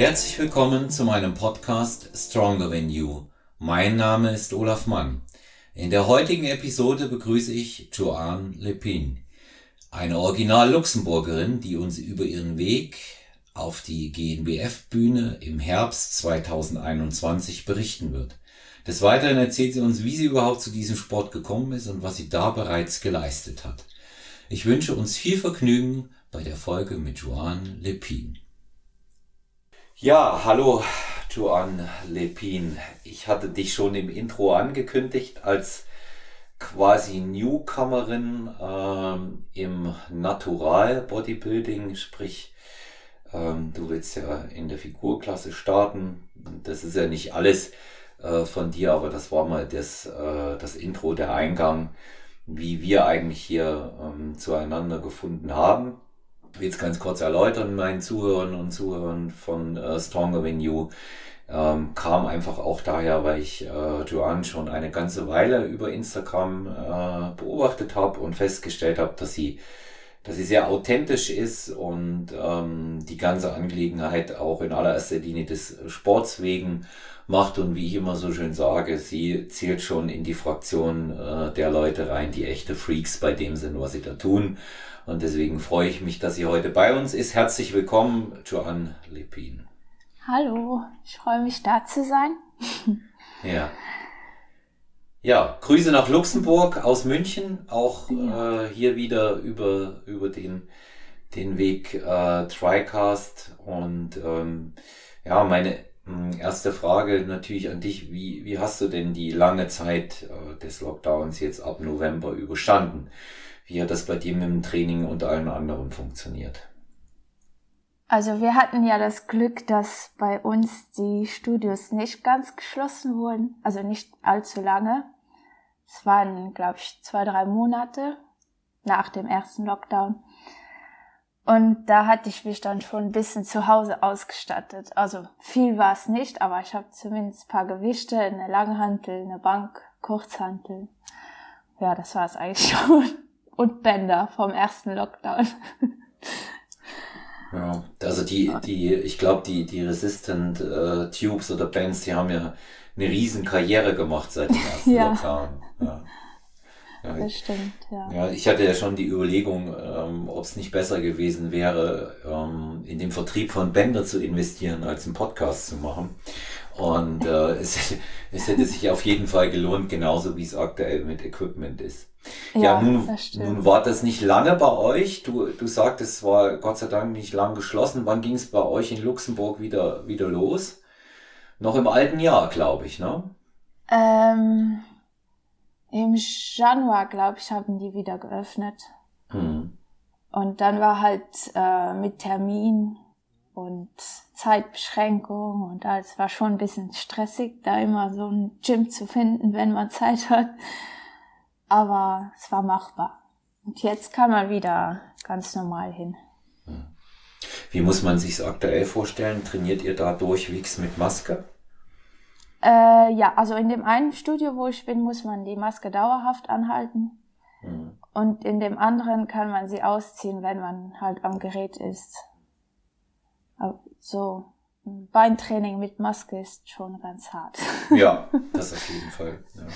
Herzlich willkommen zu meinem Podcast Stronger Than You. Mein Name ist Olaf Mann. In der heutigen Episode begrüße ich Joanne Lepin, eine Original-Luxemburgerin, die uns über ihren Weg auf die GNBF-Bühne im Herbst 2021 berichten wird. Des Weiteren erzählt sie uns, wie sie überhaupt zu diesem Sport gekommen ist und was sie da bereits geleistet hat. Ich wünsche uns viel Vergnügen bei der Folge mit Joanne Lepin. Ja, hallo Joanne Lepin. Ich hatte dich schon im Intro angekündigt als quasi Newcomerin ähm, im Natural Bodybuilding, sprich ähm, du willst ja in der Figurklasse starten. Das ist ja nicht alles äh, von dir, aber das war mal das, äh, das Intro, der Eingang, wie wir eigentlich hier ähm, zueinander gefunden haben jetzt ganz kurz erläutern, meinen Zuhörern und Zuhörern von äh, Stronger Than You, ähm, kam einfach auch daher, weil ich äh, Joanne schon eine ganze Weile über Instagram äh, beobachtet habe und festgestellt habe, dass sie, dass sie sehr authentisch ist und ähm, die ganze Angelegenheit auch in allererster Linie des Sports wegen macht und wie ich immer so schön sage, sie zählt schon in die Fraktion äh, der Leute rein, die echte Freaks bei dem sind, was sie da tun. Und deswegen freue ich mich, dass sie heute bei uns ist. Herzlich willkommen, Joanne Lepin. Hallo, ich freue mich da zu sein. ja. Ja, Grüße nach Luxemburg aus München, auch ja. äh, hier wieder über, über den, den Weg äh, TriCast. Und ähm, ja, meine hm, erste Frage natürlich an dich, wie, wie hast du denn die lange Zeit äh, des Lockdowns jetzt ab November überstanden? Wie hat das bei dir mit dem Training und allen anderen funktioniert? Also wir hatten ja das Glück, dass bei uns die Studios nicht ganz geschlossen wurden, also nicht allzu lange. Es waren, glaube ich, zwei, drei Monate nach dem ersten Lockdown. Und da hatte ich mich dann schon ein bisschen zu Hause ausgestattet. Also viel war es nicht, aber ich habe zumindest ein paar Gewichte, eine Langhantel, eine Bank, Kurzhantel. Ja, das war es eigentlich schon und Bänder vom ersten Lockdown. Ja, also die, die, ich glaube, die, die Resistant äh, Tubes oder Bands, die haben ja eine riesen Karriere gemacht seit dem ersten ja. Lockdown. Ja. Ja, das stimmt, ja. Ja, ich hatte ja schon die Überlegung, ähm, ob es nicht besser gewesen wäre, ähm, in den Vertrieb von Bänder zu investieren, als einen Podcast zu machen. Und äh, es, es hätte sich auf jeden Fall gelohnt, genauso wie es aktuell mit Equipment ist. Ja, ja nun, nun war das nicht lange bei euch. Du, du sagtest, es war Gott sei Dank nicht lang geschlossen. Wann ging es bei euch in Luxemburg wieder, wieder los? Noch im alten Jahr, glaube ich, ne? Ähm, Im Januar, glaube ich, haben die wieder geöffnet. Hm. Und dann war halt äh, mit Termin und Zeitbeschränkung und alles war schon ein bisschen stressig, da immer so ein Gym zu finden, wenn man Zeit hat aber es war machbar. Und jetzt kann man wieder ganz normal hin. Wie muss man sich aktuell vorstellen? Trainiert ihr da durchwegs mit Maske? Äh, ja, also in dem einen Studio, wo ich bin, muss man die Maske dauerhaft anhalten. Mhm. Und in dem anderen kann man sie ausziehen, wenn man halt am Gerät ist. So, ein Beintraining mit Maske ist schon ganz hart. Ja, das auf jeden Fall. Ja.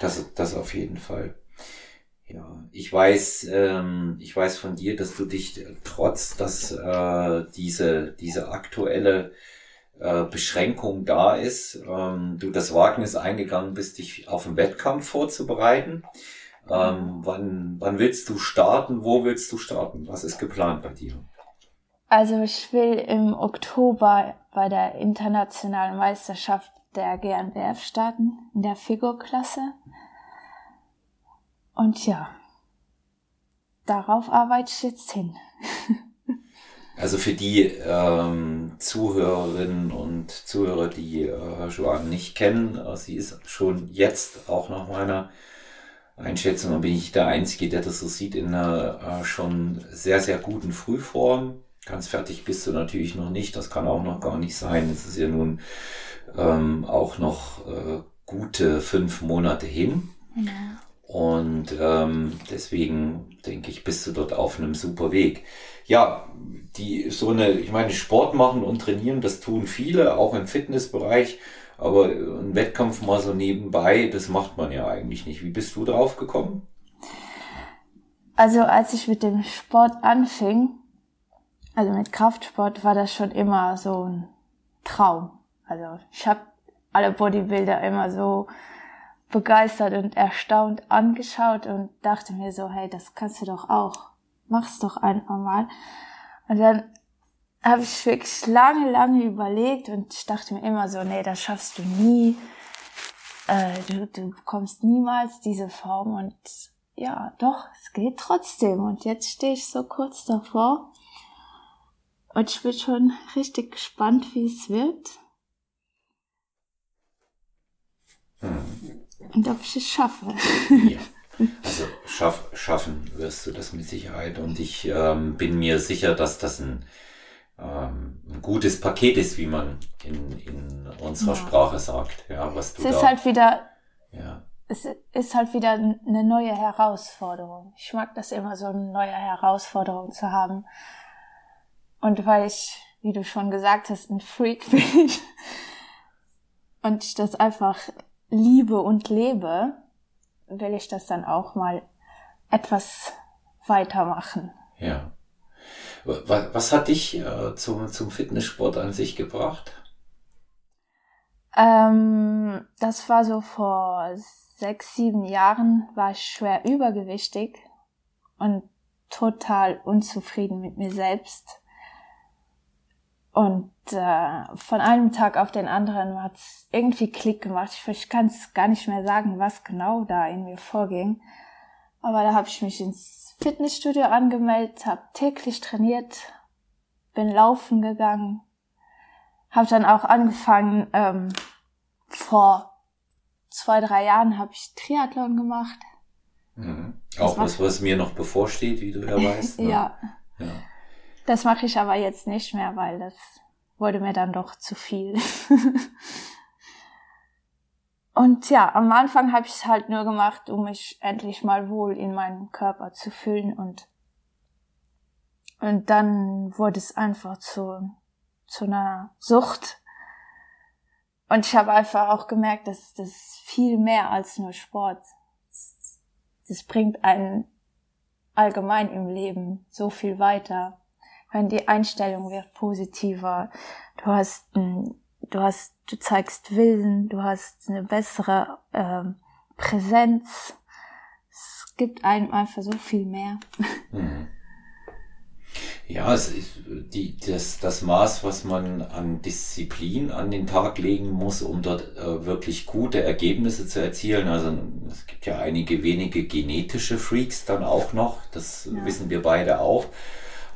Das, das auf jeden Fall. Ja, ich weiß, ähm, ich weiß von dir, dass du dich trotz, dass äh, diese diese aktuelle äh, Beschränkung da ist, ähm, du das Wagnis eingegangen bist, dich auf den Wettkampf vorzubereiten. Ähm, wann, wann willst du starten? Wo willst du starten? Was ist geplant bei dir? Also ich will im Oktober bei der internationalen Meisterschaft der GNBF starten, in der Figurklasse. Und ja, darauf arbeite ich jetzt hin. also für die ähm, Zuhörerinnen und Zuhörer, die äh, Joanne nicht kennen, äh, sie ist schon jetzt auch nach meiner Einschätzung, bin ich der Einzige, der das so sieht, in einer äh, schon sehr, sehr guten Frühform. Ganz fertig bist du natürlich noch nicht, das kann auch noch gar nicht sein. Es ist ja nun ähm, auch noch äh, gute fünf Monate hin. Ja. Und ähm, deswegen denke ich, bist du dort auf einem super Weg. Ja, die so eine, ich meine, Sport machen und trainieren, das tun viele, auch im Fitnessbereich. Aber ein Wettkampf mal so nebenbei, das macht man ja eigentlich nicht. Wie bist du drauf gekommen? Also als ich mit dem Sport anfing, also mit Kraftsport, war das schon immer so ein Traum. Also ich habe alle Bodybuilder immer so begeistert und erstaunt angeschaut und dachte mir so, hey, das kannst du doch auch. Mach's doch einfach mal. Und dann habe ich wirklich lange, lange überlegt und ich dachte mir immer so, nee, das schaffst du nie. Äh, du, du bekommst niemals diese Form und ja, doch, es geht trotzdem. Und jetzt stehe ich so kurz davor und ich bin schon richtig gespannt, wie es wird. Und ob ich es schaffe. Ja. Also schaff, schaffen wirst du das mit Sicherheit. Und ich ähm, bin mir sicher, dass das ein, ähm, ein gutes Paket ist, wie man in, in unserer ja. Sprache sagt. Ja, was du es ist da, halt wieder, ja. es ist halt wieder eine neue Herausforderung. Ich mag das immer so, eine neue Herausforderung zu haben. Und weil ich, wie du schon gesagt hast, ein Freak bin und ich das einfach liebe und lebe, will ich das dann auch mal etwas weitermachen. Ja. Was, was hat dich äh, zum, zum Fitnesssport an sich gebracht? Ähm, das war so vor sechs, sieben Jahren, war ich schwer übergewichtig und total unzufrieden mit mir selbst. Und äh, von einem Tag auf den anderen hat es irgendwie Klick gemacht. Ich, ich kann es gar nicht mehr sagen, was genau da in mir vorging. Aber da habe ich mich ins Fitnessstudio angemeldet, habe täglich trainiert, bin laufen gegangen, habe dann auch angefangen, ähm, vor zwei, drei Jahren habe ich Triathlon gemacht. Mhm. Auch was, was mir noch bevorsteht, wie du ja weißt. Ne? ja. ja. Das mache ich aber jetzt nicht mehr, weil das wurde mir dann doch zu viel. und ja, am Anfang habe ich es halt nur gemacht, um mich endlich mal wohl in meinem Körper zu fühlen und und dann wurde es einfach zu zu einer Sucht. Und ich habe einfach auch gemerkt, dass das viel mehr als nur Sport. Das, das bringt einen allgemein im Leben so viel weiter wenn die Einstellung wird positiver. Du hast, du hast, du zeigst Willen, du hast eine bessere ähm, Präsenz. Es gibt einem einfach so viel mehr. Mhm. Ja, es ist die, das, das Maß, was man an Disziplin an den Tag legen muss, um dort äh, wirklich gute Ergebnisse zu erzielen. Also es gibt ja einige wenige genetische Freaks dann auch noch, das ja. wissen wir beide auch.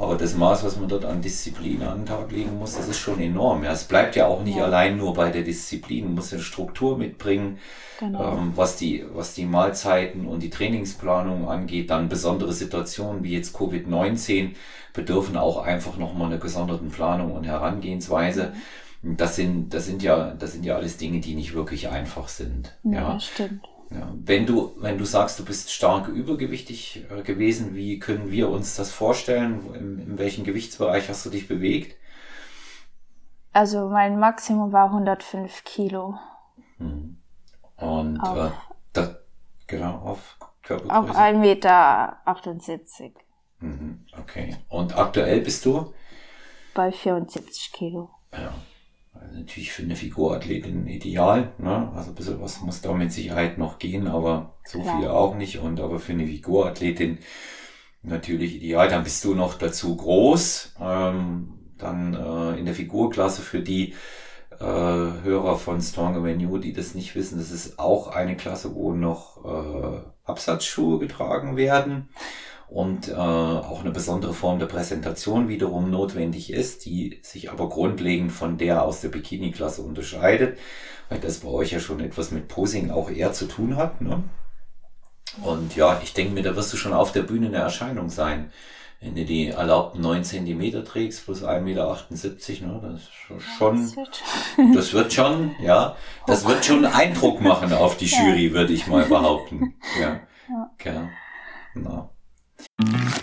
Aber das Maß, was man dort an Disziplin an den Tag legen muss, das ist schon enorm. Ja, es bleibt ja auch nicht ja. allein nur bei der Disziplin. Man muss eine Struktur mitbringen, genau. ähm, was, die, was die Mahlzeiten und die Trainingsplanung angeht. Dann besondere Situationen wie jetzt Covid-19 bedürfen auch einfach nochmal einer gesonderten Planung und Herangehensweise. Mhm. Das sind, das sind ja, das sind ja alles Dinge, die nicht wirklich einfach sind. Ja, ja. stimmt. Ja, wenn du, wenn du sagst, du bist stark übergewichtig äh, gewesen, wie können wir uns das vorstellen? In, in welchem Gewichtsbereich hast du dich bewegt? Also mein Maximum war 105 Kilo. Hm. Und auf, äh, das, genau, auf Körpergröße? Auf 1,78 Meter. Mhm, okay. Und aktuell bist du? Bei 74 Kilo. Ja. Natürlich für eine Figurathletin ideal, ne? Also ein bisschen was muss da mit Sicherheit noch gehen, aber so Klar. viel auch nicht. Und aber für eine Figurathletin natürlich ideal. Dann bist du noch dazu groß. Ähm, dann äh, in der Figurklasse für die äh, Hörer von Strong Avenue, die das nicht wissen, das ist auch eine Klasse, wo noch äh, Absatzschuhe getragen werden und äh, auch eine besondere Form der Präsentation wiederum notwendig ist, die sich aber grundlegend von der aus der Bikini-Klasse unterscheidet, weil das bei euch ja schon etwas mit Posing auch eher zu tun hat. Ne? Und ja, ich denke mir, da wirst du schon auf der Bühne eine Erscheinung sein. Wenn du die erlaubten 9 Zentimeter trägst plus 1,78 Meter, ne, das ist schon, das wird schon, ja, das wird schon Eindruck machen auf die Jury, würde ich mal behaupten. Ja. Ja. Gell? Na.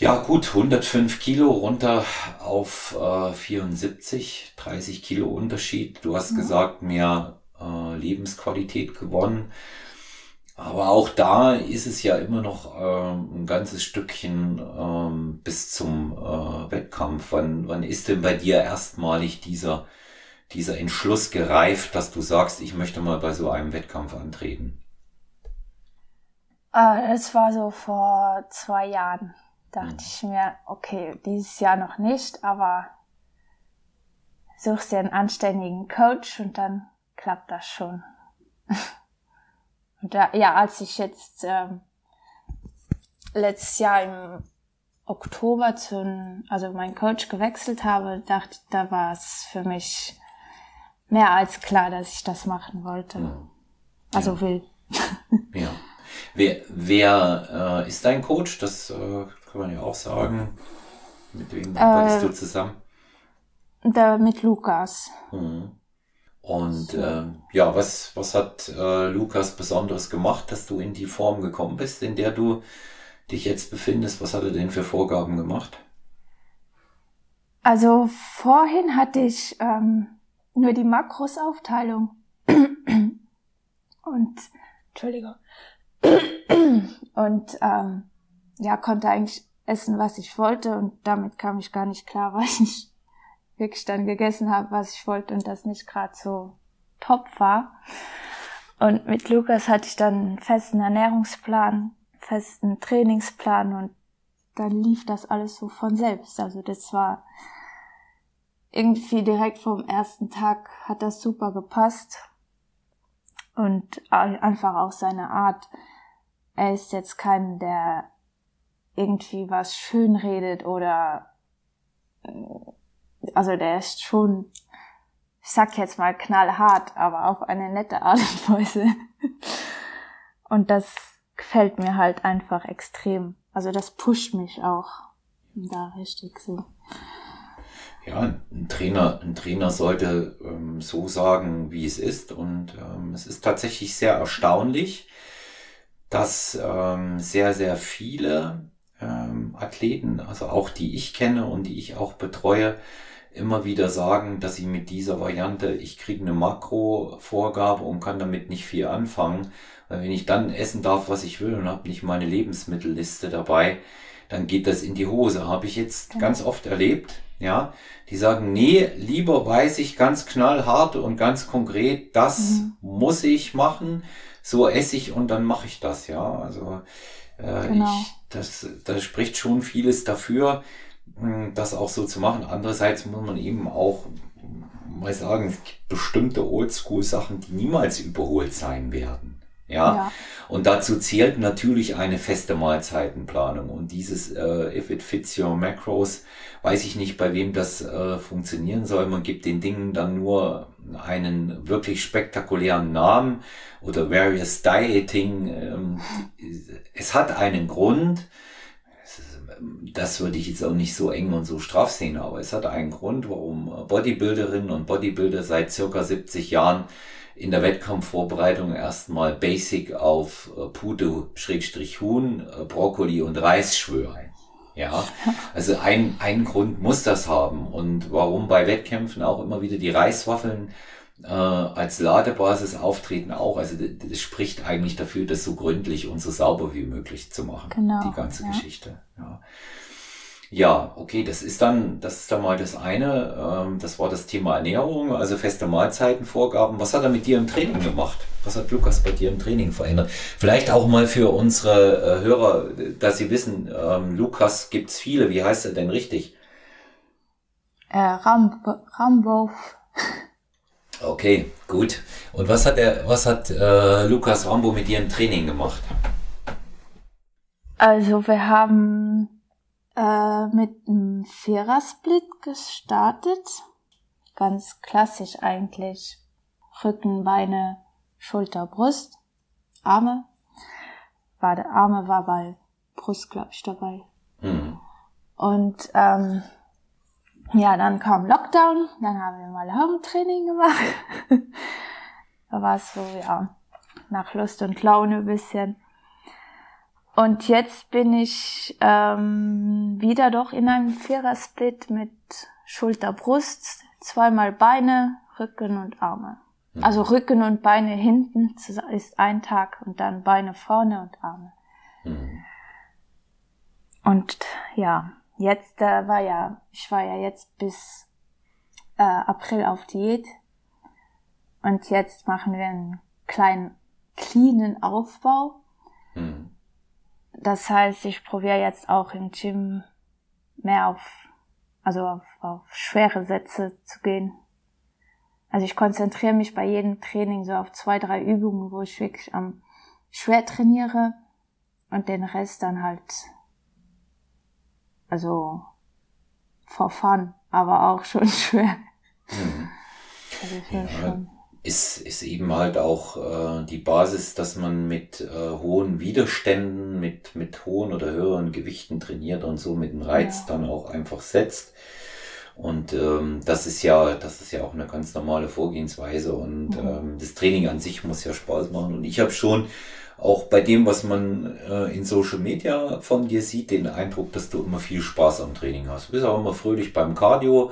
Ja, gut, 105 Kilo runter auf äh, 74, 30 Kilo Unterschied. Du hast ja. gesagt, mehr äh, Lebensqualität gewonnen. Aber auch da ist es ja immer noch äh, ein ganzes Stückchen ähm, bis zum äh, Wettkampf. Wann, wann ist denn bei dir erstmalig dieser, dieser Entschluss gereift, dass du sagst, ich möchte mal bei so einem Wettkampf antreten? Äh, es war so vor zwei Jahren dachte mhm. ich mir, okay, dieses Jahr noch nicht, aber suchst dir einen anständigen Coach und dann klappt das schon. und da, ja, als ich jetzt ähm, letztes Jahr im Oktober zu, also meinen Coach gewechselt habe, dachte, da war es für mich mehr als klar, dass ich das machen wollte. Also ja. will. ja. Wer, wer äh, ist dein Coach? Das äh, kann man ja auch sagen. Mit wem arbeitest äh, du zusammen? Da mit Lukas. Mhm. Und äh, ja, was, was hat äh, Lukas Besonderes gemacht, dass du in die Form gekommen bist, in der du dich jetzt befindest? Was hat er denn für Vorgaben gemacht? Also vorhin hatte ich ähm, nur die Makrosaufteilung. Und Entschuldigung. Und ähm, ja, konnte eigentlich essen, was ich wollte und damit kam ich gar nicht klar, weil ich wirklich dann gegessen habe, was ich wollte und das nicht gerade so top war. Und mit Lukas hatte ich dann einen festen Ernährungsplan, festen Trainingsplan und dann lief das alles so von selbst. Also das war irgendwie direkt vom ersten Tag hat das super gepasst und einfach auch seine Art. Er ist jetzt kein, der irgendwie was schön redet oder also der ist schon, ich sag jetzt mal knallhart, aber auf eine nette Art und Weise. Und das gefällt mir halt einfach extrem. Also das pusht mich auch da richtig so. Ja, ein Trainer, ein Trainer sollte ähm, so sagen, wie es ist. Und ähm, es ist tatsächlich sehr erstaunlich, dass ähm, sehr, sehr viele ähm, Athleten, also auch die ich kenne und die ich auch betreue, immer wieder sagen, dass sie mit dieser Variante, ich kriege eine Makrovorgabe und kann damit nicht viel anfangen, weil wenn ich dann essen darf, was ich will und habe nicht meine Lebensmittelliste dabei, dann geht das in die Hose. Habe ich jetzt genau. ganz oft erlebt, ja. Die sagen, nee, lieber weiß ich ganz knallhart und ganz konkret, das mhm. muss ich machen, so esse ich und dann mache ich das, ja. Also äh, genau. ich, das, das spricht schon vieles dafür, hm, das auch so zu machen. Andererseits muss man eben auch mal sagen, es gibt bestimmte Oldschool-Sachen, die niemals überholt sein werden. Ja? ja? Und dazu zählt natürlich eine feste Mahlzeitenplanung. Und dieses äh, If it fits your macros, weiß ich nicht, bei wem das äh, funktionieren soll. Man gibt den Dingen dann nur einen wirklich spektakulären Namen oder Various Dieting. Ähm, es hat einen Grund. Das würde ich jetzt auch nicht so eng und so straff sehen, aber es hat einen Grund, warum Bodybuilderinnen und Bodybuilder seit circa 70 Jahren in der Wettkampfvorbereitung erstmal Basic auf äh, Pute, Schrägstrich Huhn, äh, Brokkoli und Reis schwören. Ja, also ein, ein Grund muss das haben. Und warum bei Wettkämpfen auch immer wieder die Reiswaffeln äh, als Ladebasis auftreten auch. Also das, das, spricht eigentlich dafür, das so gründlich und so sauber wie möglich zu machen. Genau, die ganze ja. Geschichte. Ja. Ja, okay, das ist dann, das ist dann mal das eine. Ähm, das war das Thema Ernährung, also feste Mahlzeitenvorgaben. Was hat er mit dir im Training gemacht? Was hat Lukas bei dir im Training verändert? Vielleicht auch mal für unsere äh, Hörer, dass sie wissen, ähm, Lukas gibt's viele. Wie heißt er denn richtig? Äh, Rambo. Rambo. Okay, gut. Und was hat er, was hat äh, Lukas Rambo mit dir im Training gemacht? Also wir haben äh, mit einem Vierersplit gestartet. Ganz klassisch eigentlich. Rücken, Beine, Schulter, Brust, Arme. War der Arme war bei Brust, glaube ich, dabei. Mhm. Und ähm, ja, dann kam Lockdown, dann haben wir mal Home-Training gemacht. da war es so, ja, nach Lust und Laune ein bisschen. Und jetzt bin ich ähm, wieder doch in einem Vierer-Split mit Schulter, Brust, zweimal Beine, Rücken und Arme. Mhm. Also Rücken und Beine hinten ist ein Tag und dann Beine vorne und Arme. Mhm. Und ja, jetzt äh, war ja, ich war ja jetzt bis äh, April auf Diät und jetzt machen wir einen kleinen cleanen Aufbau. Mhm das heißt, ich probiere jetzt auch im Gym mehr auf, also auf, auf schwere Sätze zu gehen. Also ich konzentriere mich bei jedem Training so auf zwei, drei Übungen, wo ich wirklich am schwer trainiere und den Rest dann halt, also for fun, aber auch schon schwer. Mhm. Also ja, schon ist, ist eben halt auch äh, die Basis, dass man mit äh, hohen Widerständen, mit, mit hohen oder höheren Gewichten trainiert und so mit dem Reiz ja. dann auch einfach setzt. Und ähm, das ist ja, das ist ja auch eine ganz normale Vorgehensweise und mhm. ähm, das Training an sich muss ja Spaß machen. Und ich habe schon auch bei dem, was man äh, in Social Media von dir sieht, den Eindruck, dass du immer viel Spaß am Training hast. Du bist auch immer fröhlich beim Cardio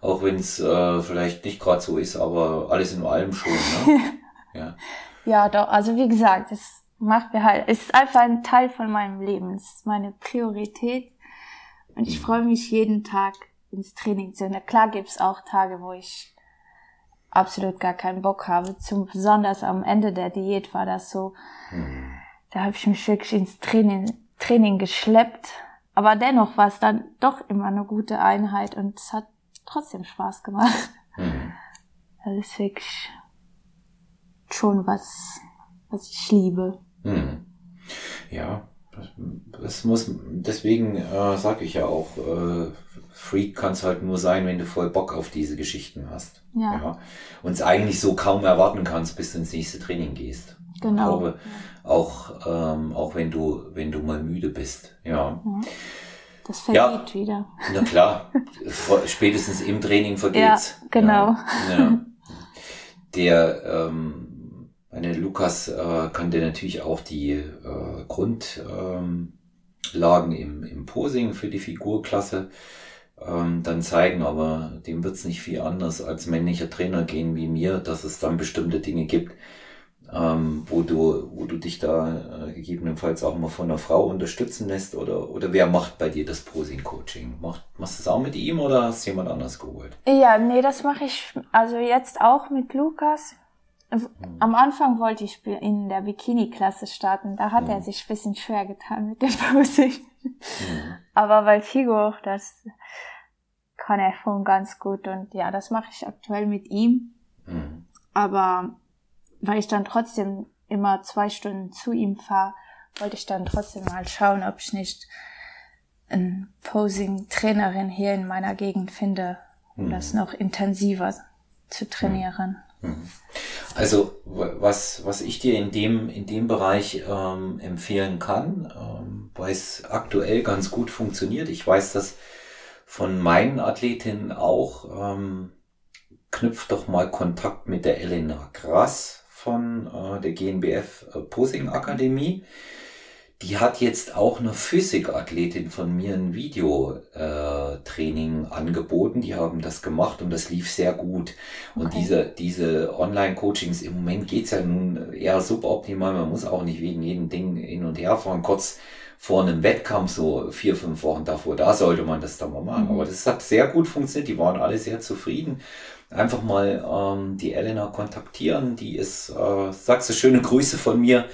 auch wenn es äh, vielleicht nicht gerade so ist, aber alles in allem schon. Ne? ja. ja, doch. Also wie gesagt, es macht mir halt, es ist einfach ein Teil von meinem Leben. Es ist meine Priorität und ich mhm. freue mich jeden Tag ins Training zu gehen. Klar gibt's auch Tage, wo ich absolut gar keinen Bock habe. Zum besonders am Ende der Diät war das so. Mhm. Da habe ich mich wirklich ins Training, Training geschleppt. Aber dennoch war es dann doch immer eine gute Einheit und es hat trotzdem Spaß gemacht. Mhm. Das ist wirklich schon was, was ich liebe. Mhm. Ja, das muss, deswegen äh, sage ich ja auch, äh, Freak kann es halt nur sein, wenn du voll Bock auf diese Geschichten hast. Ja. ja. Und es eigentlich so kaum erwarten kannst, bis du ins nächste Training gehst. Genau. Ich glaube, auch, ähm, auch wenn du, wenn du mal müde bist. Ja. ja. Das vergeht ja, wieder. Na klar, spätestens im Training vergeht's. Ja, genau. Ja, ja. Der, ähm, meine Lukas äh, kann dir natürlich auch die äh, Grundlagen ähm, im, im Posing für die Figurklasse ähm, dann zeigen, aber dem wird's nicht viel anders als männlicher Trainer gehen wie mir, dass es dann bestimmte Dinge gibt, ähm, wo du, wo du dich da äh, gegebenenfalls auch mal von einer Frau unterstützen lässt oder, oder wer macht bei dir das Posing-Coaching? Macht, machst du das auch mit ihm oder hast du jemand anders geholt? Ja, nee, das mache ich also jetzt auch mit Lukas. Hm. Am Anfang wollte ich in der Bikini-Klasse starten, da hat hm. er sich ein bisschen schwer getan mit dem Posing. Hm. Aber bei Figo, das kann er schon ganz gut und ja, das mache ich aktuell mit ihm. Hm. Aber weil ich dann trotzdem immer zwei Stunden zu ihm fahre, wollte ich dann trotzdem mal schauen, ob ich nicht eine Posing-Trainerin hier in meiner Gegend finde, um mhm. das noch intensiver zu trainieren. Mhm. mhm. Also was, was ich dir in dem, in dem Bereich ähm, empfehlen kann, ähm, weil es aktuell ganz gut funktioniert. Ich weiß das von meinen Athletinnen auch. Ähm, knüpft doch mal Kontakt mit der Elena Grass von äh, der GNBF äh, Posing Akademie. Die hat jetzt auch eine Physikathletin von mir ein Videotraining äh, angeboten. Die haben das gemacht und das lief sehr gut. Und okay. diese, diese Online-Coachings, im Moment geht's ja nun eher suboptimal. Man muss auch nicht wegen jedem Ding hin und her fahren. Kurz vor einem Wettkampf, so vier, fünf Wochen davor, da sollte man das dann mal machen. Mhm. Aber das hat sehr gut funktioniert, die waren alle sehr zufrieden. Einfach mal ähm, die Elena kontaktieren, die ist, äh, sagst du, schöne Grüße von mir.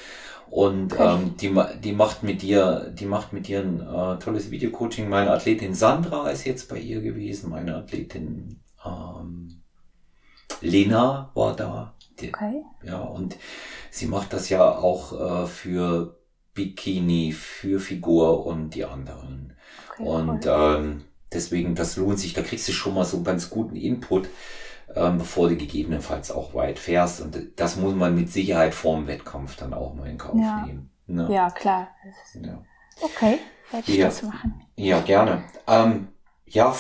Und ähm, die, die macht mit dir, die macht mit dir ein äh, tolles Videocoaching. Meine Athletin Sandra ist jetzt bei ihr gewesen, meine Athletin ähm, Lena war da. Die, okay. Ja, und sie macht das ja auch äh, für Bikini, für Figur und die anderen. Okay, und cool. ähm, deswegen, das lohnt sich, da kriegst du schon mal so einen ganz guten Input, ähm, bevor du gegebenenfalls auch weit fährst. Und das muss man mit Sicherheit vorm Wettkampf dann auch mal in Kauf ja. nehmen. Ne? Ja, klar. Ja. Okay, werde ich ja. das machen. Ja, gerne. Ähm, ja,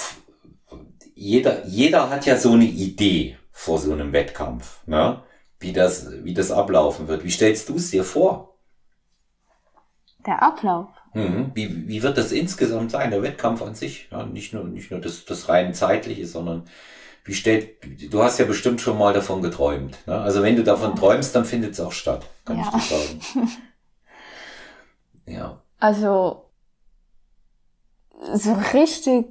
jeder, jeder hat ja so eine Idee vor so einem Wettkampf, ne? wie, das, wie das ablaufen wird. Wie stellst du es dir vor? Der Ablauf. Mhm. Wie, wie wird das insgesamt sein, der Wettkampf an sich? Ja, nicht nur, nicht nur das, das rein zeitliche, sondern wie stellt, du hast ja bestimmt schon mal davon geträumt. Ne? Also wenn du davon träumst, dann findet es auch statt, kann ja. ich dir sagen. ja. Also, so richtig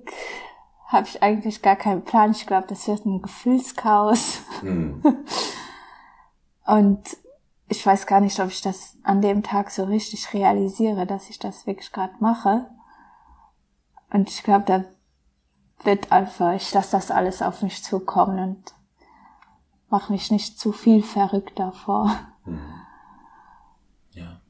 habe ich eigentlich gar keinen Plan. Ich glaube, das wird ein Gefühlschaos. Hm. Und ich weiß gar nicht, ob ich das an dem Tag so richtig realisiere, dass ich das wirklich gerade mache. Und ich glaube, da wird einfach, ich lasse das alles auf mich zukommen und mache mich nicht zu viel verrückt davor. Hm. Ja.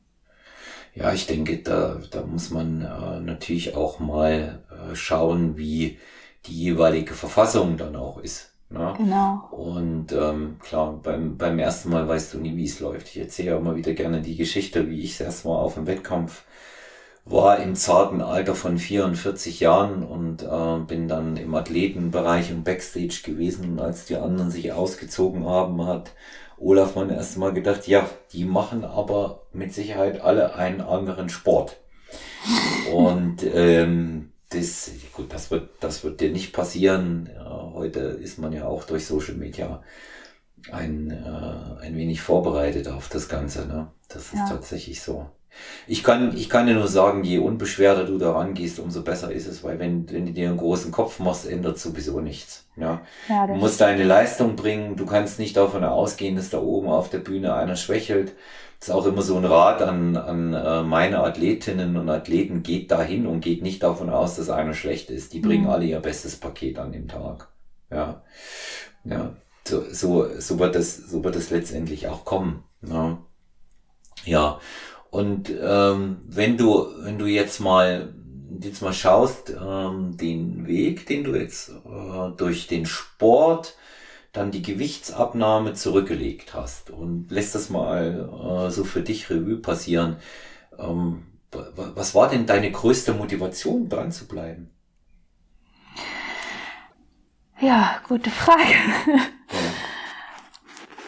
Ja, ich denke, da, da muss man äh, natürlich auch mal äh, schauen, wie die jeweilige Verfassung dann auch ist. Ne? Genau. Und ähm, klar, beim, beim ersten Mal weißt du nie, wie es läuft. Ich erzähle ja immer wieder gerne die Geschichte, wie ich erst mal auf dem Wettkampf war im zarten Alter von 44 Jahren und äh, bin dann im Athletenbereich und Backstage gewesen. Und als die anderen sich ausgezogen haben, hat Olaf man erst mal gedacht, ja, die machen aber mit Sicherheit alle einen anderen Sport. Und ähm, das, gut, das wird, das wird dir nicht passieren. Ja, heute ist man ja auch durch Social Media ein, äh, ein wenig vorbereitet auf das Ganze. Ne? Das ist ja. tatsächlich so. Ich kann, ich kann dir nur sagen, je unbeschwerter du daran gehst, umso besser ist es, weil wenn, wenn du dir einen großen Kopf machst, ändert sowieso nichts. Ja. ja du musst deine Leistung bringen, du kannst nicht davon ausgehen, dass da oben auf der Bühne einer schwächelt. Das ist auch immer so ein Rat an, an äh, meine Athletinnen und Athleten, geht dahin und geht nicht davon aus, dass einer schlecht ist. Die bringen mhm. alle ihr bestes Paket an dem Tag. Ja. Ja. So, so, so wird das, so wird es letztendlich auch kommen. Ja. ja. Und ähm, wenn du, wenn du jetzt mal jetzt mal schaust, ähm, den Weg, den du jetzt äh, durch den Sport dann die Gewichtsabnahme zurückgelegt hast und lässt das mal äh, so für dich Revue passieren. Ähm, was war denn deine größte Motivation, dran zu bleiben? Ja, gute Frage.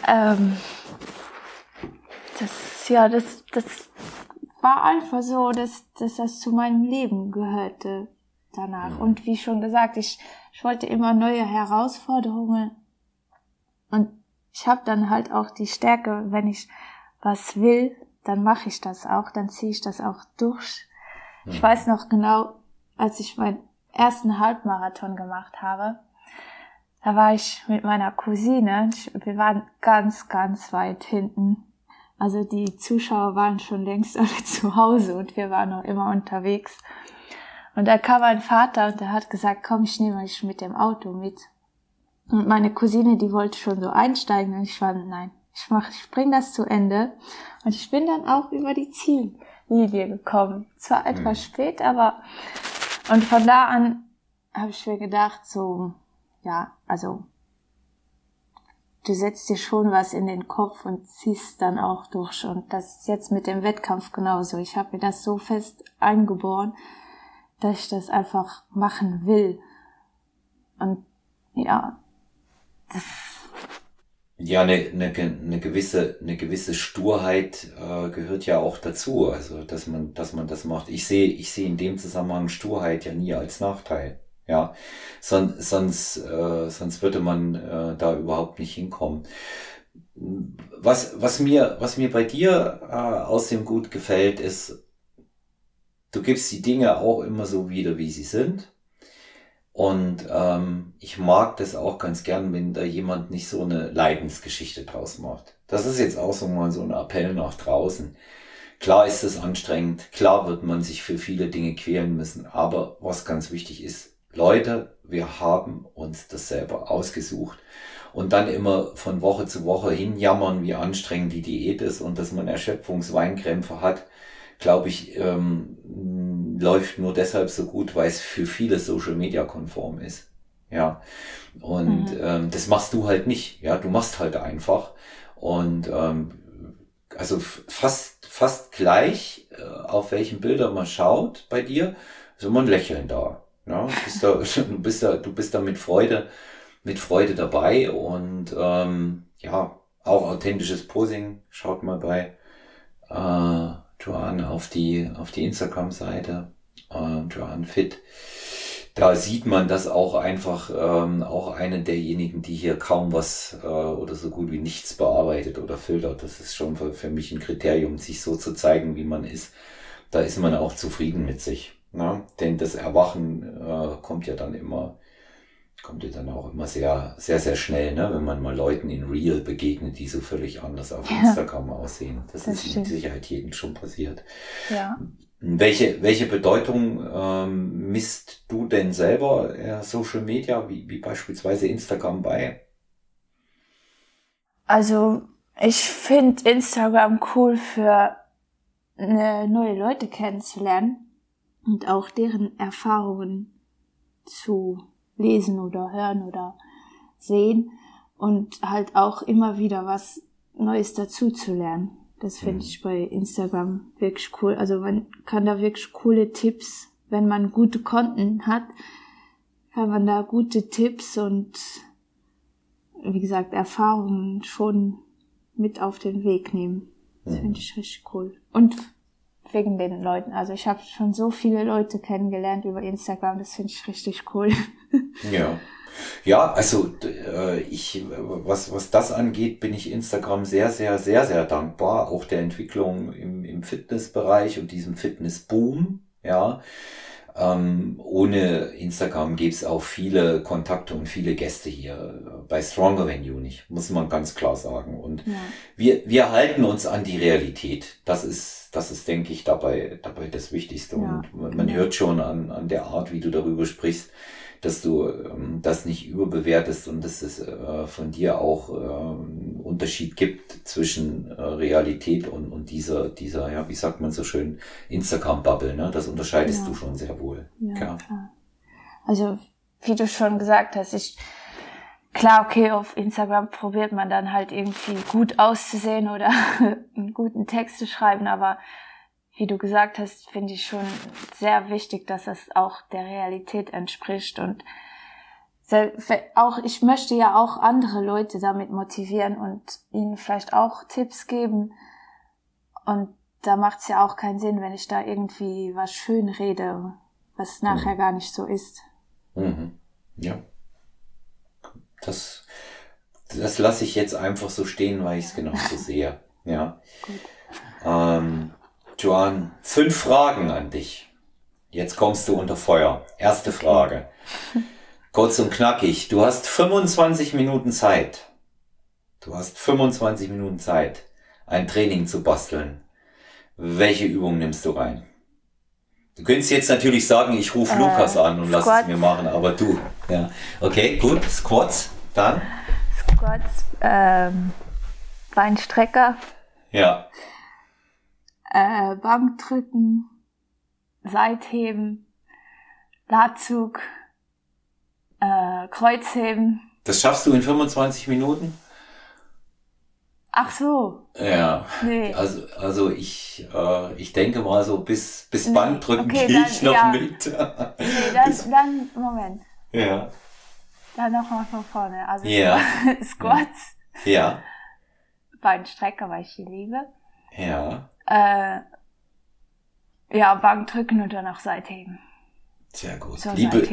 Ja. ähm, das, ja, das, das war einfach so, dass, dass das zu meinem Leben gehörte danach. Ja. Und wie schon gesagt, ich, ich wollte immer neue Herausforderungen und ich habe dann halt auch die Stärke, wenn ich was will, dann mache ich das auch, dann ziehe ich das auch durch. Ja. Ich weiß noch genau, als ich meinen ersten Halbmarathon gemacht habe, da war ich mit meiner Cousine, wir waren ganz, ganz weit hinten. Also die Zuschauer waren schon längst alle zu Hause und wir waren noch immer unterwegs. Und da kam mein Vater und der hat gesagt, komm, ich nehme dich mit dem Auto mit. Und meine Cousine, die wollte schon so einsteigen und ich war, nein, ich mach, ich bring das zu Ende. Und ich bin dann auch über die Ziellinie gekommen. Zwar etwas mhm. spät, aber und von da an habe ich mir gedacht, so, ja, also du setzt dir schon was in den Kopf und ziehst dann auch durch. Und das ist jetzt mit dem Wettkampf genauso. Ich habe mir das so fest eingeboren, dass ich das einfach machen will. Und ja, das ja, eine, eine, eine gewisse, eine gewisse Sturheit äh, gehört ja auch dazu, also dass man, dass man das macht. Ich sehe, ich sehe in dem Zusammenhang Sturheit ja nie als Nachteil. Ja, Son, sonst, äh, sonst würde man äh, da überhaupt nicht hinkommen. Was, was mir, was mir bei dir äh, aus dem Gut gefällt, ist, du gibst die Dinge auch immer so wieder, wie sie sind. Und ähm, ich mag das auch ganz gern, wenn da jemand nicht so eine Leidensgeschichte draus macht. Das ist jetzt auch so mal so ein Appell nach draußen. Klar ist es anstrengend, klar wird man sich für viele Dinge quälen müssen, aber was ganz wichtig ist, Leute, wir haben uns das selber ausgesucht und dann immer von Woche zu Woche hinjammern, wie anstrengend die Diät ist und dass man Erschöpfungsweinkrämpfe hat, glaube ich, ähm, läuft nur deshalb so gut, weil es für viele Social Media konform ist. Ja. Und mhm. ähm, das machst du halt nicht. Ja, du machst halt einfach. Und ähm, also fast, fast gleich, äh, auf welchen Bilder man schaut bei dir, ist immer ein Lächeln da. Ja, du, bist da, du, bist da, du bist da mit Freude, mit Freude dabei und ähm, ja, auch authentisches Posing. Schaut mal bei äh, Joanne auf die, auf die Instagram-Seite, äh, Joanne Fit. Da sieht man das auch einfach, ähm, auch eine derjenigen, die hier kaum was äh, oder so gut wie nichts bearbeitet oder filtert. Das ist schon für, für mich ein Kriterium, sich so zu zeigen, wie man ist. Da ist man auch zufrieden mit sich. Ne? Denn das Erwachen äh, kommt ja dann immer kommt ja dann auch immer sehr, sehr, sehr schnell, ne? wenn man mal Leuten in Real begegnet, die so völlig anders auf ja, Instagram aussehen. Das, das ist stimmt. mit Sicherheit jedem schon passiert. Ja. Welche, welche Bedeutung ähm, misst du denn selber äh, Social Media, wie, wie beispielsweise Instagram bei? Also ich finde Instagram cool für äh, neue Leute kennenzulernen und auch deren Erfahrungen zu lesen oder hören oder sehen und halt auch immer wieder was Neues dazu zu lernen. Das finde mhm. ich bei Instagram wirklich cool. Also man kann da wirklich coole Tipps, wenn man gute Konten hat, kann man da gute Tipps und wie gesagt Erfahrungen schon mit auf den Weg nehmen. Das mhm. finde ich richtig cool. Und wegen den Leuten. Also ich habe schon so viele Leute kennengelernt über Instagram, das finde ich richtig cool. Ja. Ja, also äh, ich, was, was das angeht, bin ich Instagram sehr, sehr, sehr, sehr dankbar. Auch der Entwicklung im, im Fitnessbereich und diesem Fitnessboom. Ja. Ähm, ohne Instagram gäbe es auch viele Kontakte und viele Gäste hier. Bei Stronger Than You nicht, muss man ganz klar sagen. Und ja. wir, wir halten uns an die Realität. Das ist, das ist, denke ich, dabei, dabei das Wichtigste. Ja. Und man, man hört schon an, an der Art, wie du darüber sprichst, dass du ähm, das nicht überbewertest und dass es äh, von dir auch äh, Unterschied gibt zwischen äh, Realität und, und dieser, dieser, ja, wie sagt man so schön, Instagram-Bubble, ne? Das unterscheidest ja. du schon sehr wohl. Ja, klar. klar. Also, wie du schon gesagt hast, ich, klar, okay, auf Instagram probiert man dann halt irgendwie gut auszusehen oder einen guten Text zu schreiben, aber wie du gesagt hast, finde ich schon sehr wichtig, dass es auch der Realität entspricht und auch ich möchte ja auch andere Leute damit motivieren und ihnen vielleicht auch Tipps geben und da macht es ja auch keinen Sinn, wenn ich da irgendwie was schön rede, was nachher mhm. gar nicht so ist. Mhm. Ja. Das, das lasse ich jetzt einfach so stehen, weil ich es genauso sehe. Ja. Gut. Ähm, Joan, fünf Fragen an dich. Jetzt kommst du unter Feuer. Erste Frage. Kurz und knackig. Du hast 25 Minuten Zeit. Du hast 25 Minuten Zeit, ein Training zu basteln. Welche Übung nimmst du rein? Du könntest jetzt natürlich sagen, ich rufe äh, Lukas an und lass es mir machen, aber du. Ja. Okay, gut. Squats. Dann? Squats, ähm, Beinstrecker. Ja äh, Bankdrücken, Seitheben, Latzug, äh, Kreuzheben. Das schaffst du in 25 Minuten? Ach so. Ja. Nee. Also, also ich, äh, ich denke mal so bis, bis nee. Bankdrücken okay, gehe ich noch ja. mit. nee, dann, dann, Moment. Ja. Dann nochmal von vorne. Also ja. Squats. Ja. Beinstrecker, weil ich die liebe. Ja äh, ja, Bankdrücken und danach Seitheben. Sehr gut. So liebe,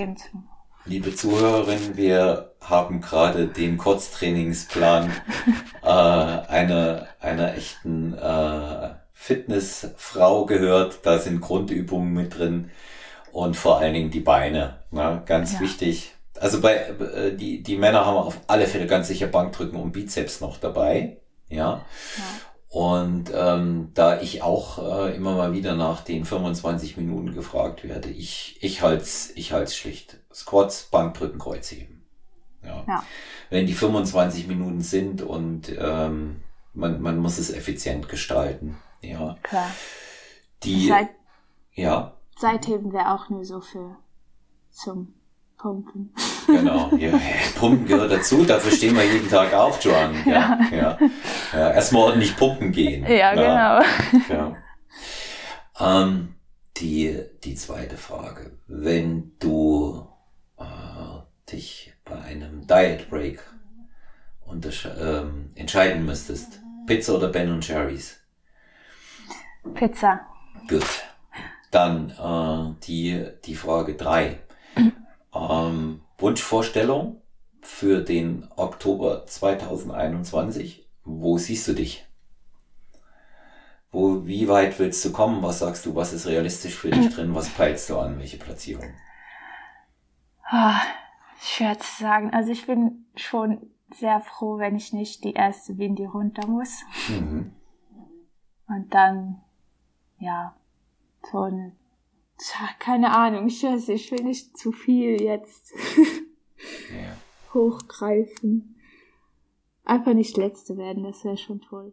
liebe Zuhörerinnen, wir haben gerade den Kurztrainingsplan äh, einer, einer echten äh, Fitnessfrau gehört, da sind Grundübungen mit drin und vor allen Dingen die Beine, ne? ganz ja. wichtig. Also bei äh, die die Männer haben auf alle Fälle ganz sicher Bankdrücken und Bizeps noch dabei, ja. ja. Und ähm, da ich auch äh, immer mal wieder nach den 25 Minuten gefragt werde, ich ich halt's ich halt's schlicht. Squats, Bankdrücken, Kreuzheben. Ja. ja. Wenn die 25 Minuten sind und ähm, man man muss es effizient gestalten, ja. Klar. Die Seit, ja. Seitheben wäre auch nur so für zum Pumpen. Genau, ja, Pumpen gehört dazu, dafür stehen wir jeden Tag auf, Joan. Ja, ja. ja. erstmal ordentlich pumpen gehen. Ja, Na, genau. Ja. Ähm, die, die zweite Frage. Wenn du äh, dich bei einem Diet Break ähm, entscheiden müsstest, Pizza oder Ben und Jerry's? Pizza. Gut. Dann äh, die, die Frage drei. Ähm, Wunschvorstellung für den Oktober 2021. Wo siehst du dich? Wo, wie weit willst du kommen? Was sagst du? Was ist realistisch für dich drin? Was peilst du an? Welche Platzierung? Oh, schwer zu sagen. Also ich bin schon sehr froh, wenn ich nicht die erste bin, die runter muss. Mhm. Und dann, ja, so ein Tja, keine Ahnung, ich weiß, ich will nicht zu viel jetzt ja. hochgreifen. Einfach nicht Letzte werden, das wäre schon toll.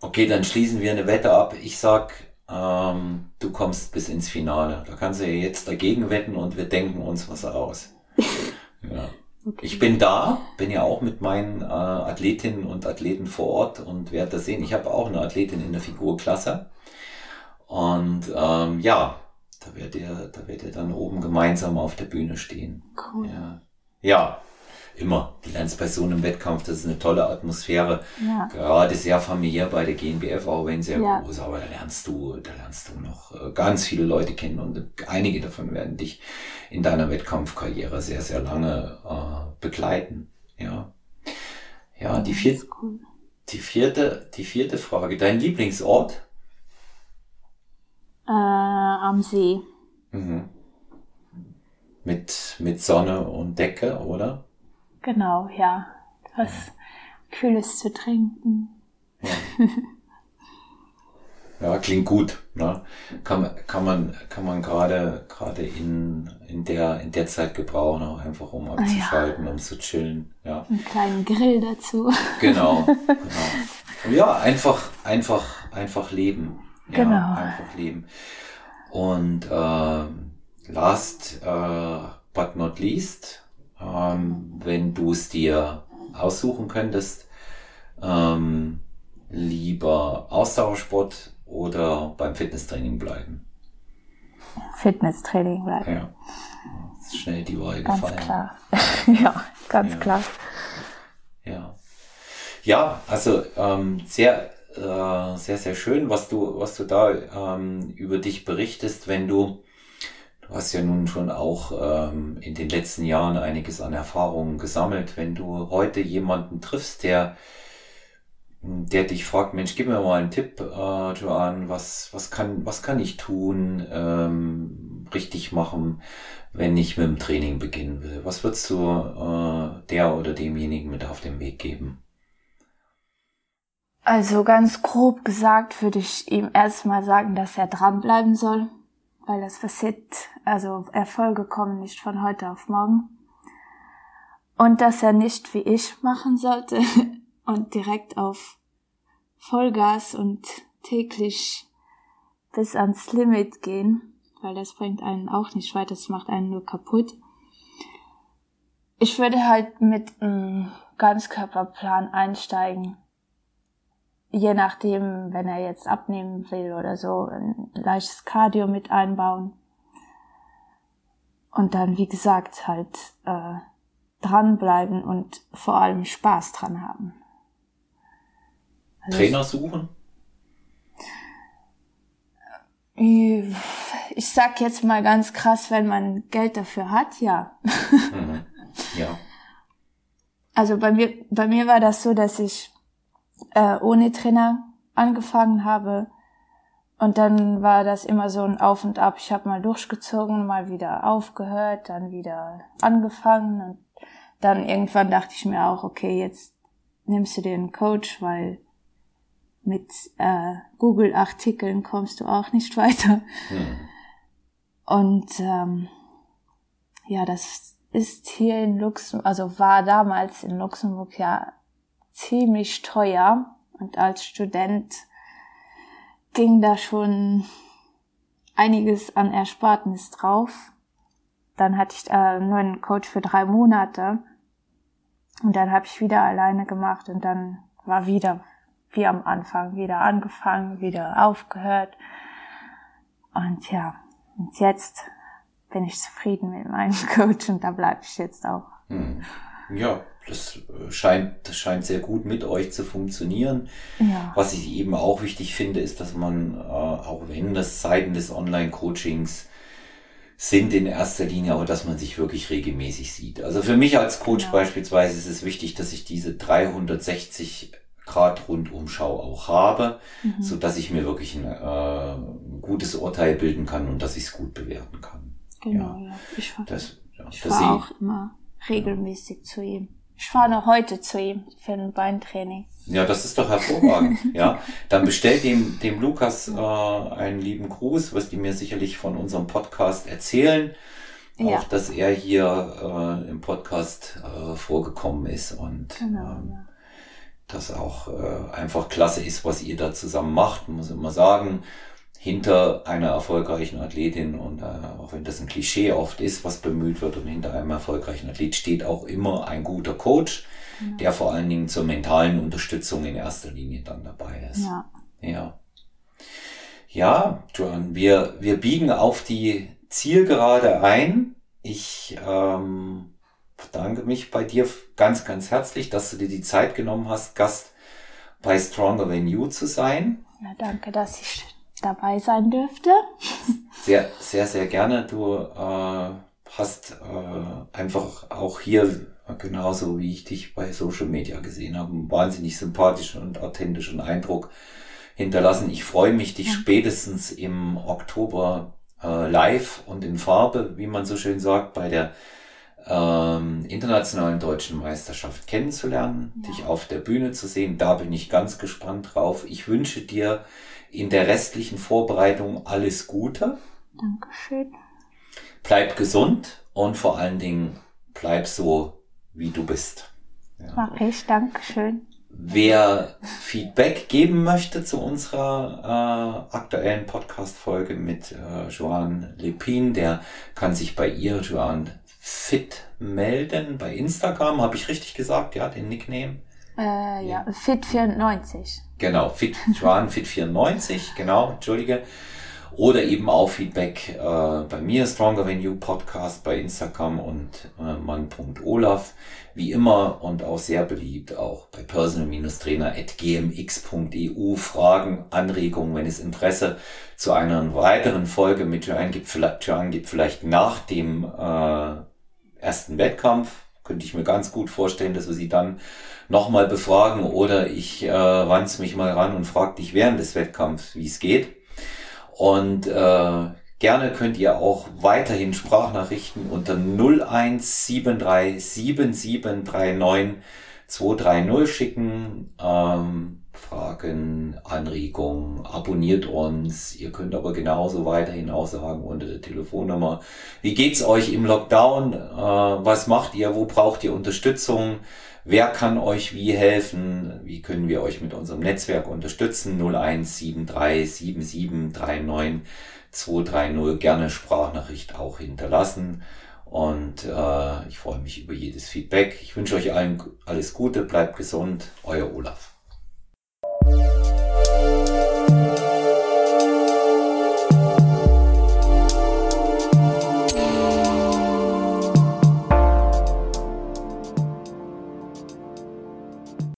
Okay, dann schließen wir eine Wette ab. Ich sag, ähm, du kommst bis ins Finale. Da kannst du ja jetzt dagegen wetten und wir denken uns was aus. ja. Okay. Ich bin da, bin ja auch mit meinen äh, Athletinnen und Athleten vor Ort und werde das sehen. Ich habe auch eine Athletin in der Figurklasse. Und ähm, ja, da werdet ihr, da werdet ihr dann oben gemeinsam auf der Bühne stehen. Cool. Ja. ja, immer. Bei so einem Wettkampf, das ist eine tolle Atmosphäre. Ja. Gerade sehr familiär bei der GNBF, auch wenn sehr ja. groß, aber da lernst du, da lernst du noch äh, ganz viele Leute kennen und einige davon werden dich in deiner Wettkampfkarriere sehr, sehr lange äh, begleiten. Ja. Ja, die vierte, cool. die vierte, die vierte Frage. Dein Lieblingsort? Äh, am See. Mhm. Mit, mit Sonne und Decke, oder? Genau, ja. Was ja. Kühles zu trinken. Ja. ja, klingt gut. Ne? Kann, kann man, kann man gerade, gerade in, in der, in der Zeit gebrauchen, auch einfach um abzuschalten, ja. um zu chillen. Ja. Einen kleinen Grill dazu. Genau, genau. Ja, einfach, einfach, einfach leben. Ja, genau. einfach leben. Und äh, last äh, but not least, ähm, wenn du es dir aussuchen könntest, ähm, lieber Ausdauersport oder beim Fitnesstraining bleiben? Fitnesstraining bleiben. Ja. Ist schnell die Wahl ganz gefallen. Klar. ja, ganz ja. klar. Ja. Ja, also ähm, sehr äh, sehr, sehr schön, was du, was du da ähm, über dich berichtest, wenn du, du hast ja nun schon auch ähm, in den letzten Jahren einiges an Erfahrungen gesammelt, wenn du heute jemanden triffst, der, der dich fragt, Mensch, gib mir mal einen Tipp, äh, Joan, was, was kann, was kann ich tun, ähm, richtig machen, wenn ich mit dem Training beginnen will? Was würdest du äh, der oder demjenigen mit auf den Weg geben? Also ganz grob gesagt würde ich ihm erstmal sagen, dass er dranbleiben soll, weil das passiert, also Erfolge kommen nicht von heute auf morgen. Und dass er nicht wie ich machen sollte und direkt auf Vollgas und täglich bis ans Limit gehen, weil das bringt einen auch nicht weiter, das macht einen nur kaputt. Ich würde halt mit einem Ganzkörperplan einsteigen je nachdem, wenn er jetzt abnehmen will oder so, ein leichtes Cardio mit einbauen. Und dann, wie gesagt, halt äh, dranbleiben und vor allem Spaß dran haben. Also Trainer suchen? Ich, ich sag jetzt mal ganz krass, wenn man Geld dafür hat, ja. Mhm. Ja. Also bei mir, bei mir war das so, dass ich äh, ohne Trainer angefangen habe Und dann war das immer so ein Auf und Ab. Ich habe mal durchgezogen, mal wieder aufgehört, dann wieder angefangen. Und dann irgendwann dachte ich mir auch, okay, jetzt nimmst du dir einen Coach, weil mit äh, Google-Artikeln kommst du auch nicht weiter. Hm. Und ähm, ja, das ist hier in Luxemburg, also war damals in Luxemburg ja ziemlich teuer. Und als Student ging da schon einiges an Erspartnis drauf. Dann hatte ich einen Coach für drei Monate. Und dann habe ich wieder alleine gemacht und dann war wieder wie am Anfang, wieder angefangen, wieder aufgehört. Und ja, und jetzt bin ich zufrieden mit meinem Coach und da bleibe ich jetzt auch. Ja, das äh, scheint, das scheint sehr gut mit euch zu funktionieren. Ja. Was ich eben auch wichtig finde, ist, dass man, äh, auch wenn das Zeiten des Online-Coachings sind in erster Linie, aber dass man sich wirklich regelmäßig sieht. Also für mich als Coach genau. beispielsweise ist es wichtig, dass ich diese 360 Grad Rundumschau auch habe, mhm. so dass ich mir wirklich ein, äh, gutes Urteil bilden kann und dass ich es gut bewerten kann. Genau, ja. ja. Ich fahre ja, ich fahr auch immer regelmäßig zu ihm. Ich fahre noch heute zu ihm für ein Beintraining. Ja, das ist doch hervorragend. ja, dann bestellt dem, dem Lukas äh, einen lieben Gruß, wirst du mir sicherlich von unserem Podcast erzählen. Ja. Auch, dass er hier äh, im Podcast äh, vorgekommen ist und genau, ähm, ja. das auch äh, einfach klasse ist, was ihr da zusammen macht. muss immer sagen, hinter einer erfolgreichen Athletin und äh, auch wenn das ein Klischee oft ist, was bemüht wird und hinter einem erfolgreichen Athlet steht auch immer ein guter Coach, ja. der vor allen Dingen zur mentalen Unterstützung in erster Linie dann dabei ist. Ja. Ja, ja Joan, wir, wir biegen auf die Zielgerade ein. Ich ähm, bedanke mich bei dir ganz, ganz herzlich, dass du dir die Zeit genommen hast, Gast bei Stronger Than You zu sein. Ja, danke, dass ich dabei sein dürfte. Sehr, sehr, sehr gerne. Du äh, hast äh, einfach auch hier, genauso wie ich dich bei Social Media gesehen habe, einen wahnsinnig sympathischen und authentischen Eindruck hinterlassen. Ich freue mich, dich ja. spätestens im Oktober äh, live und in Farbe, wie man so schön sagt, bei der ähm, internationalen deutschen Meisterschaft kennenzulernen, ja. dich auf der Bühne zu sehen. Da bin ich ganz gespannt drauf. Ich wünsche dir in der restlichen Vorbereitung alles Gute. Dankeschön. Bleib gesund und vor allen Dingen bleib so, wie du bist. Ja. Mach ich, Dankeschön. Wer Feedback geben möchte zu unserer äh, aktuellen Podcast-Folge mit äh, Joanne Lepin, der kann sich bei ihr, Joanne Fit, melden. Bei Instagram, habe ich richtig gesagt, ja, den Nickname? Äh, ja, Fit94. Genau, Fit, Joan Fit94, genau, entschuldige. Oder eben auch Feedback äh, bei mir, Stronger Than You Podcast bei Instagram und äh, mann.olaf. Wie immer und auch sehr beliebt auch bei personal-trainer.gmx.eu. Fragen, Anregungen, wenn es Interesse zu einer weiteren Folge mit Joanne gibt, vielleicht, Joanne gibt vielleicht nach dem äh, ersten Wettkampf. Könnte ich mir ganz gut vorstellen, dass wir sie dann nochmal befragen oder ich äh, wanz mich mal ran und frage dich während des Wettkampfs, wie es geht. Und äh, gerne könnt ihr auch weiterhin Sprachnachrichten unter 01737739230 schicken. Ähm, Fragen, Anregungen, abonniert uns. Ihr könnt aber genauso weiterhin auch sagen unter der Telefonnummer, wie geht's euch im Lockdown? Äh, was macht ihr? Wo braucht ihr Unterstützung? Wer kann euch wie helfen? Wie können wir euch mit unserem Netzwerk unterstützen? 01737739230. Gerne Sprachnachricht auch hinterlassen. Und äh, ich freue mich über jedes Feedback. Ich wünsche euch allen alles Gute, bleibt gesund. Euer Olaf.